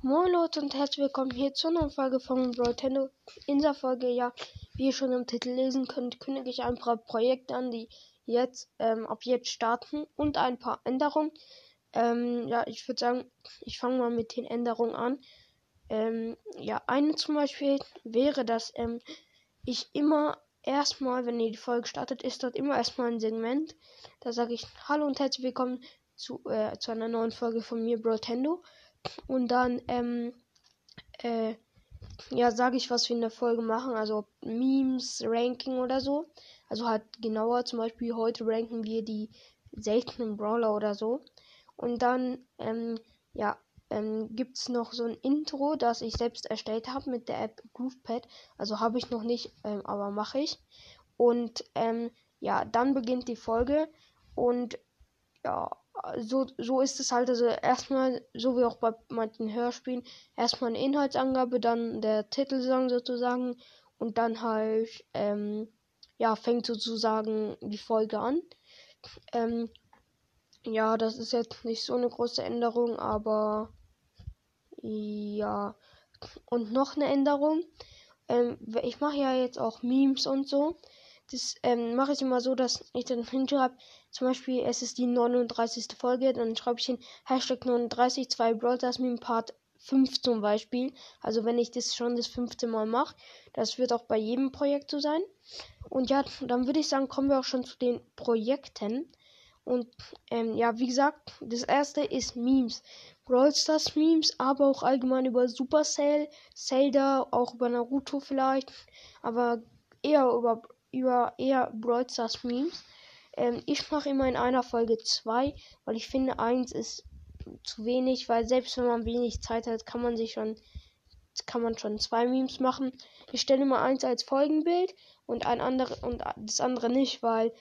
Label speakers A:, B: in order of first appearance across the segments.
A: Moin Leute und herzlich willkommen hier zu einer Folge von Nintendo. In dieser Folge, ja, wie ihr schon im Titel lesen könnt, kündige ich ein paar Projekte an, die jetzt ähm, ab jetzt starten und ein paar Änderungen. Ähm, ja, ich würde sagen, ich fange mal mit den Änderungen an. Ähm, ja, eine zum Beispiel wäre, dass ähm, ich immer erstmal, wenn ihr die Folge startet, ist dort immer erstmal ein Segment. Da sage ich Hallo und herzlich willkommen zu, äh, zu einer neuen Folge von mir, Brotendo. Und dann, ähm, äh, ja, sage ich, was wir in der Folge machen. Also Memes, Ranking oder so. Also halt genauer, zum Beispiel heute ranken wir die seltenen Brawler oder so. Und dann, ähm, ja, ähm, gibt es noch so ein Intro, das ich selbst erstellt habe mit der App GroovePad. Also habe ich noch nicht, ähm, aber mache ich. Und ähm, ja, dann beginnt die Folge. Und ja, so, so ist es halt. Also erstmal, so wie auch bei manchen Hörspielen, erstmal eine Inhaltsangabe, dann der Titelsong sozusagen. Und dann halt, ähm, ja, fängt sozusagen die Folge an. Ähm, ja, das ist jetzt nicht so eine große Änderung, aber ja. Und noch eine Änderung. Ähm, ich mache ja jetzt auch Memes und so. Das ähm, mache ich immer so, dass ich dann hinschreibe, zum Beispiel, es ist die 39. Folge, dann schreibe ich hin Hashtag 39, 2 Brothers Meme Part 5 zum Beispiel. Also wenn ich das schon das fünfte Mal mache, das wird auch bei jedem Projekt so sein. Und ja, dann würde ich sagen, kommen wir auch schon zu den Projekten. Und ähm, ja, wie gesagt, das erste ist Memes. Brawl Stars Memes, aber auch allgemein über Supercell, Zelda, auch über Naruto vielleicht, aber eher über, über eher Brawl Stars Memes. Ähm, ich mache immer in einer Folge zwei, weil ich finde, eins ist zu wenig, weil selbst wenn man wenig Zeit hat, kann man sich schon kann man schon zwei Memes machen. Ich stelle immer eins als Folgenbild und ein andere und das andere nicht, weil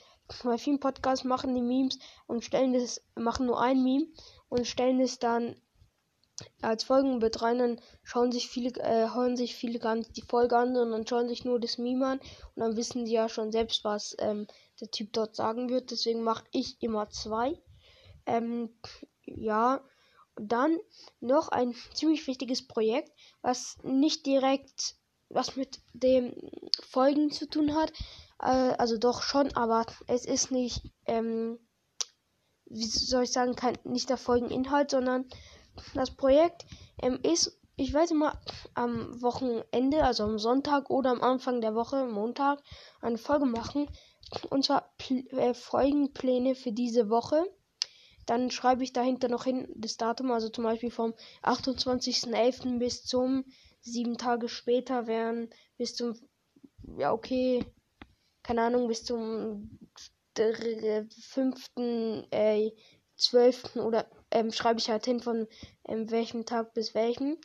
A: bei vielen Podcasts machen die Memes und stellen das, machen nur ein Meme und stellen es dann als Folgenbild rein, dann schauen sich viele, äh, hören sich viele gar nicht die Folge an, sondern schauen sich nur das Meme an und dann wissen sie ja schon selbst, was ähm, der Typ dort sagen wird. Deswegen mache ich immer zwei. Ähm, ja, und dann noch ein ziemlich wichtiges Projekt, was nicht direkt was mit dem Folgen zu tun hat, äh, also doch schon, aber es ist nicht, ähm, wie soll ich sagen, kein, nicht der Folgeninhalt, sondern das Projekt ähm, ist, ich werde mal am Wochenende, also am Sonntag oder am Anfang der Woche, Montag, eine Folge machen. Und zwar äh, Folgenpläne für diese Woche. Dann schreibe ich dahinter noch hin das Datum, also zum Beispiel vom 28.11. bis zum sieben Tage später wären bis zum, ja okay, keine Ahnung, bis zum 5. Äh, 12. oder ähm, schreibe ich halt hin von ähm, welchem Tag bis welchem.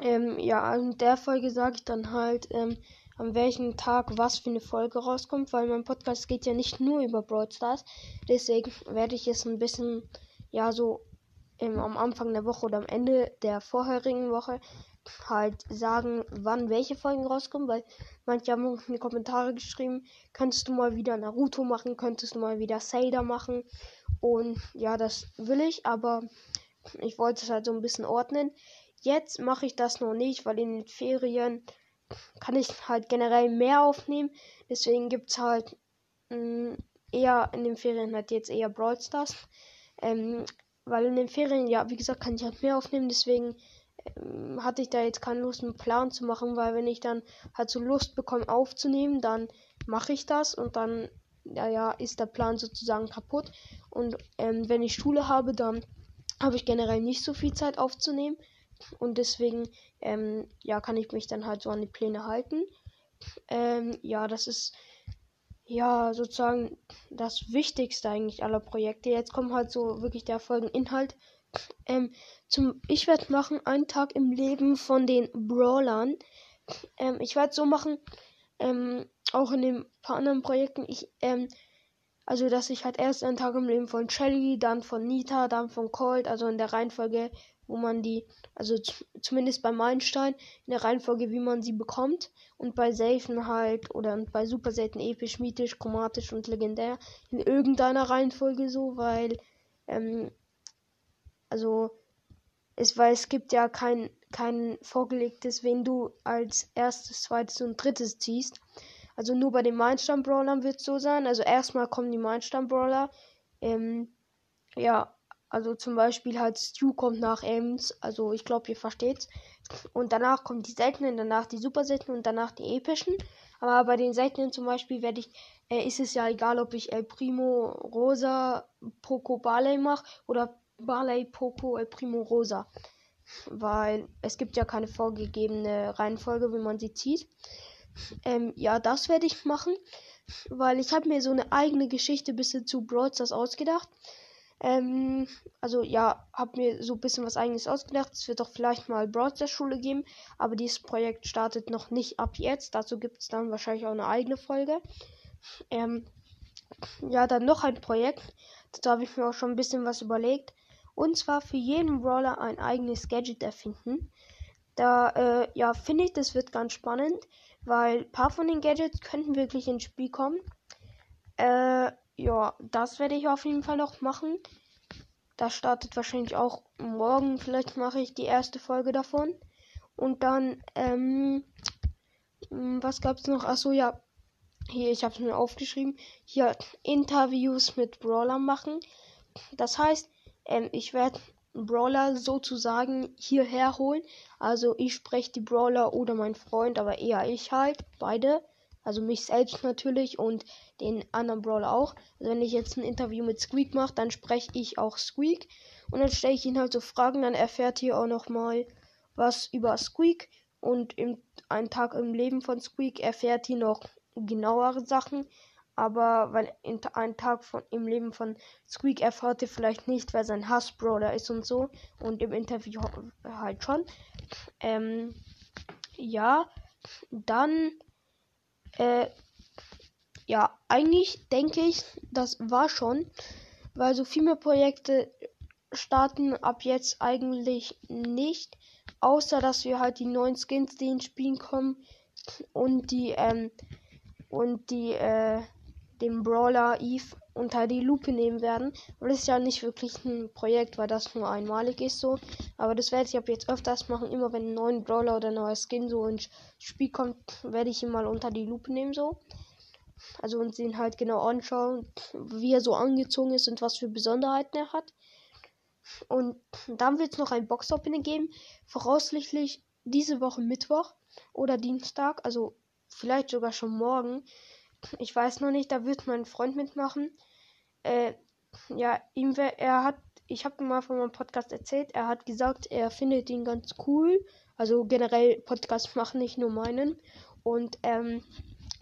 A: Ähm, ja, in der Folge sage ich dann halt, ähm, an welchem Tag was für eine Folge rauskommt, weil mein Podcast geht ja nicht nur über Brawl Stars. Deswegen werde ich es ein bisschen, ja, so ähm, am Anfang der Woche oder am Ende der vorherigen Woche halt sagen, wann welche Folgen rauskommen, weil manche haben in die Kommentare geschrieben, könntest du mal wieder Naruto machen, könntest du mal wieder Zelda machen und ja, das will ich, aber ich wollte es halt so ein bisschen ordnen. Jetzt mache ich das noch nicht, weil in den Ferien kann ich halt generell mehr aufnehmen, deswegen gibt es halt mh, mm, eher in den Ferien halt jetzt eher Brawl Stars. Ähm, weil in den Ferien, ja, wie gesagt, kann ich halt mehr aufnehmen, deswegen ähm, hatte ich da jetzt keine Lust, einen Plan zu machen, weil wenn ich dann halt so Lust bekomme aufzunehmen, dann mache ich das und dann, ja, ja, ist der Plan sozusagen kaputt. Und ähm, wenn ich Schule habe, dann habe ich generell nicht so viel Zeit aufzunehmen. Und deswegen, ähm, ja, kann ich mich dann halt so an die Pläne halten. Ähm, ja, das ist ja sozusagen das Wichtigste eigentlich aller Projekte. Jetzt kommt halt so wirklich der Folgeninhalt. Ähm, zum, ich werde machen einen Tag im Leben von den Brawlern. Ähm, ich werde so machen, ähm, auch in den paar anderen Projekten. Ich, ähm, also dass ich halt erst einen Tag im Leben von Shelly, dann von Nita, dann von Colt, also in der Reihenfolge, wo man die, also zumindest bei Meilenstein, in der Reihenfolge, wie man sie bekommt. Und bei Safen halt, oder bei super selten episch, mythisch, chromatisch und legendär, in irgendeiner Reihenfolge so, weil, ähm, also ist, weil es gibt ja kein, kein vorgelegtes, wen du als erstes, zweites und drittes ziehst. Also nur bei den Mindstorm-Brawlern wird es so sein. Also erstmal kommen die Mindstorm-Brawler. Ähm, ja, also zum Beispiel halt Stu kommt nach Ems. Also ich glaube, ihr versteht's. Und danach kommen die seltenen, danach die super seltenen und danach die epischen. Aber bei den seltenen zum Beispiel werde ich, äh, ist es ja egal, ob ich El Primo Rosa Poco Barley mache oder Barley Poco El Primo Rosa. Weil es gibt ja keine vorgegebene Reihenfolge, wie man sie zieht. Ähm, ja, das werde ich machen. Weil ich habe mir so eine eigene Geschichte bis zu Brawl ausgedacht. Ähm, also ja, habe mir so ein bisschen was eigenes ausgedacht. Es wird doch vielleicht mal Broadster Schule geben, aber dieses Projekt startet noch nicht ab jetzt. Dazu gibt es dann wahrscheinlich auch eine eigene Folge. Ähm, ja, dann noch ein Projekt. Da habe ich mir auch schon ein bisschen was überlegt. Und zwar für jeden Brawler ein eigenes Gadget erfinden. Da, äh, ja, finde ich, das wird ganz spannend, weil ein paar von den Gadgets könnten wirklich ins Spiel kommen. Äh, ja, das werde ich auf jeden Fall noch machen. Das startet wahrscheinlich auch morgen. Vielleicht mache ich die erste Folge davon. Und dann, ähm, was gab es noch? Achso, ja. Hier, ich habe es mir aufgeschrieben. Hier Interviews mit Brawler machen. Das heißt, ähm, ich werde Brawler sozusagen hierher holen. Also ich spreche die Brawler oder mein Freund, aber eher ich halt. Beide. Also mich selbst natürlich und den anderen Brawler auch. Also wenn ich jetzt ein Interview mit Squeak mache, dann spreche ich auch Squeak. Und dann stelle ich ihn halt so Fragen, dann erfährt ihr auch nochmal was über Squeak. Und im, einen Tag im Leben von Squeak erfährt ihr noch genauere Sachen. Aber weil in einem Tag von, im Leben von Squeak erfahrt ihr vielleicht nicht, wer sein Hassbrawler ist und so. Und im Interview halt schon. Ähm, ja, dann äh, ja, eigentlich denke ich, das war schon, weil so viel mehr Projekte starten ab jetzt eigentlich nicht, außer dass wir halt die neuen Skins, die ins Spiel kommen und die ähm, und die äh, den Brawler Eve unter die Lupe nehmen werden. Aber das ist ja nicht wirklich ein Projekt, weil das nur einmalig ist so. Aber das werde ich ab jetzt öfters machen. Immer wenn ein neuer Brawler oder ein neuer Skin so ins Spiel kommt, werde ich ihn mal unter die Lupe nehmen so. Also und ihn halt genau anschauen, wie er so angezogen ist und was für Besonderheiten er hat. Und dann wird es noch ein Box-Opening geben. Voraussichtlich diese Woche Mittwoch oder Dienstag. Also vielleicht sogar schon morgen. Ich weiß noch nicht, da wird mein Freund mitmachen. Äh, ja, ihm er hat, ich habe mal von meinem Podcast erzählt, er hat gesagt, er findet ihn ganz cool. Also generell Podcast machen, nicht nur meinen. Und ähm,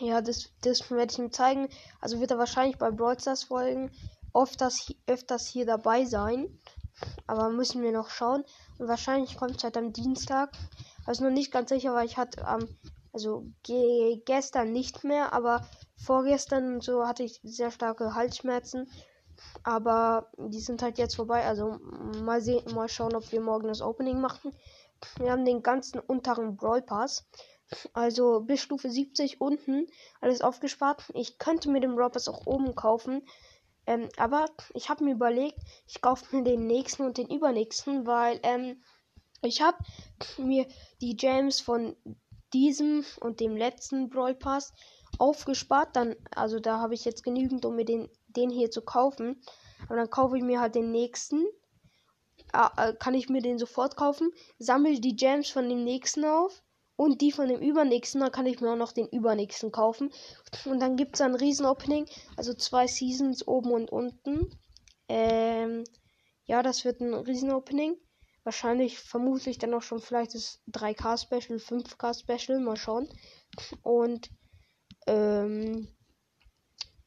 A: ja, das, das werde ich ihm zeigen. Also wird er wahrscheinlich bei Brawl Stars folgen öfters, öfters hier dabei sein. Aber müssen wir noch schauen. Und wahrscheinlich kommt es halt am Dienstag. Also noch nicht ganz sicher, weil ich hatte am, ähm, also ge gestern nicht mehr, aber vorgestern so hatte ich sehr starke Halsschmerzen. Aber die sind halt jetzt vorbei. Also mal sehen, mal schauen, ob wir morgen das Opening machen. Wir haben den ganzen unteren Brawl Pass. Also bis Stufe 70 unten alles aufgespart. Ich könnte mir den Brawl Pass auch oben kaufen. Ähm, aber ich habe mir überlegt, ich kaufe mir den nächsten und den übernächsten, weil ähm, ich habe mir die Gems von diesem und dem letzten Brawl Pass aufgespart. Dann, also da habe ich jetzt genügend, um mir den, den hier zu kaufen. Aber dann kaufe ich mir halt den nächsten. Äh, kann ich mir den sofort kaufen. Sammle die Gems von dem nächsten auf. Und die von dem übernächsten, dann kann ich mir auch noch den übernächsten kaufen. Und dann gibt es ein Riesen-Opening. Also zwei Seasons oben und unten. Ähm, ja, das wird ein Riesen-Opening. Wahrscheinlich, vermutlich dann auch schon vielleicht das 3K-Special, 5K-Special. Mal schauen. Und ähm,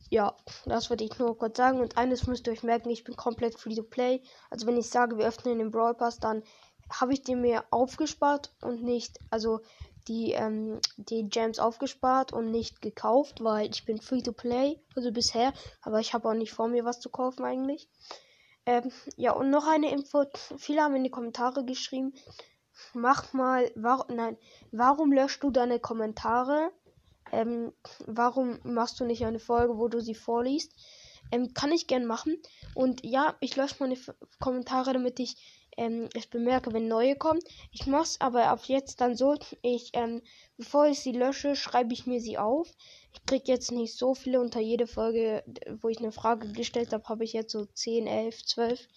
A: ja, das wollte ich nur kurz sagen. Und eines müsst ihr euch merken, ich bin komplett free to play. Also wenn ich sage, wir öffnen den Brawl Pass, dann habe ich den mir aufgespart und nicht, also die, ähm, die Gems aufgespart und nicht gekauft, weil ich bin free to play, also bisher, aber ich habe auch nicht vor mir was zu kaufen eigentlich. Ähm, ja, und noch eine Info, viele haben in die Kommentare geschrieben, mach mal, warum, nein, warum löscht du deine Kommentare? Ähm, warum machst du nicht eine Folge, wo du sie vorliest? Ähm, kann ich gern machen. Und ja, ich lösche meine F Kommentare, damit ich ähm, ich bemerke, wenn neue kommen. Ich mache es aber auf jetzt dann so, ich, ähm, bevor ich sie lösche, schreibe ich mir sie auf. Ich kriege jetzt nicht so viele unter jede Folge, wo ich eine Frage gestellt habe, habe ich jetzt so 10, 11, 12.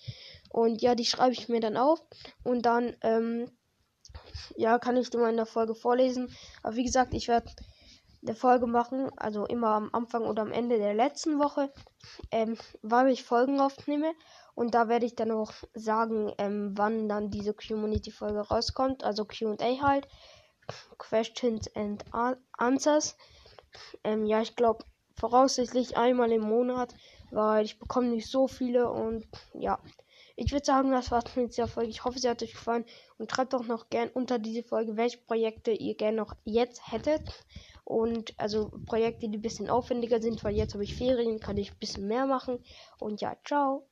A: Und ja, die schreibe ich mir dann auf. Und dann, ähm, ja, kann ich die mal in der Folge vorlesen. Aber wie gesagt, ich werde eine Folge machen, also immer am Anfang oder am Ende der letzten Woche, ähm, weil ich Folgen aufnehme. Und da werde ich dann auch sagen, ähm, wann dann diese Community-Folge rauskommt. Also QA halt. Questions and Answers. Ähm, ja, ich glaube voraussichtlich einmal im Monat, weil ich bekomme nicht so viele und ja. Ich würde sagen, das war's mit dieser Folge. Ich hoffe, sie hat euch gefallen und schreibt doch noch gern unter diese Folge, welche Projekte ihr gerne noch jetzt hättet. Und also Projekte, die ein bisschen aufwendiger sind, weil jetzt habe ich Ferien, kann ich ein bisschen mehr machen. Und ja, ciao.